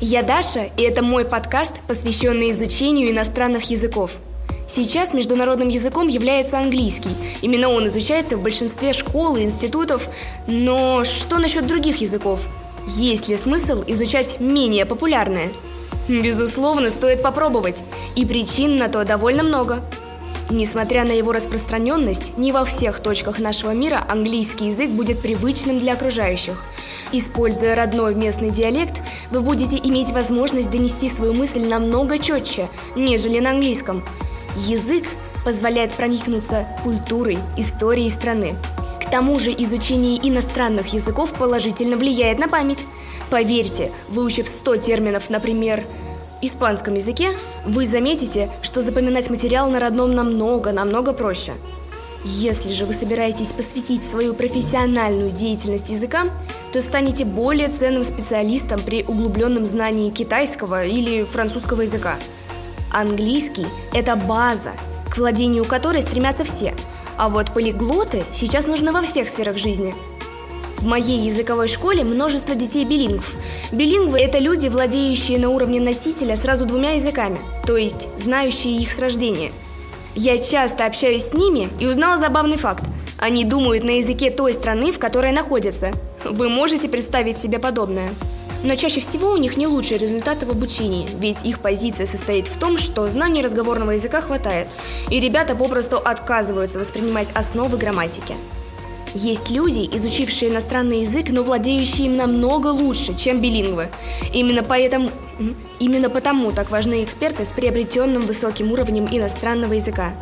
Я Даша, и это мой подкаст, посвященный изучению иностранных языков. Сейчас международным языком является английский. Именно он изучается в большинстве школ и институтов. Но что насчет других языков? Есть ли смысл изучать менее популярные? Безусловно, стоит попробовать. И причин на то довольно много. Несмотря на его распространенность, не во всех точках нашего мира английский язык будет привычным для окружающих. Используя родной местный диалект, вы будете иметь возможность донести свою мысль намного четче, нежели на английском. Язык позволяет проникнуться культурой, историей страны. К тому же изучение иностранных языков положительно влияет на память. Поверьте, выучив 100 терминов, например, испанском языке, вы заметите, что запоминать материал на родном намного-намного проще. Если же вы собираетесь посвятить свою профессиональную деятельность языкам, то станете более ценным специалистом при углубленном знании китайского или французского языка. Английский – это база, к владению которой стремятся все, а вот полиглоты сейчас нужны во всех сферах жизни – в моей языковой школе множество детей-билингв. Билингвы – это люди, владеющие на уровне носителя сразу двумя языками, то есть знающие их с рождения. Я часто общаюсь с ними и узнала забавный факт. Они думают на языке той страны, в которой находятся. Вы можете представить себе подобное? Но чаще всего у них не лучшие результаты в обучении, ведь их позиция состоит в том, что знаний разговорного языка хватает, и ребята попросту отказываются воспринимать основы грамматики. Есть люди, изучившие иностранный язык, но владеющие им намного лучше, чем билингвы. Именно поэтому, именно потому так важны эксперты с приобретенным высоким уровнем иностранного языка.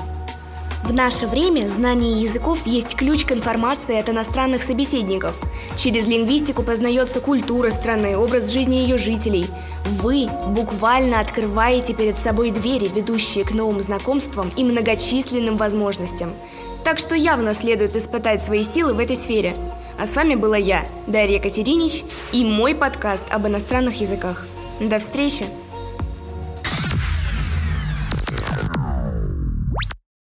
В наше время знание языков есть ключ к информации от иностранных собеседников. Через лингвистику познается культура страны, образ жизни ее жителей. Вы буквально открываете перед собой двери, ведущие к новым знакомствам и многочисленным возможностям. Так что явно следует испытать свои силы в этой сфере. А с вами была я, Дарья Катеринич, и мой подкаст об иностранных языках. До встречи!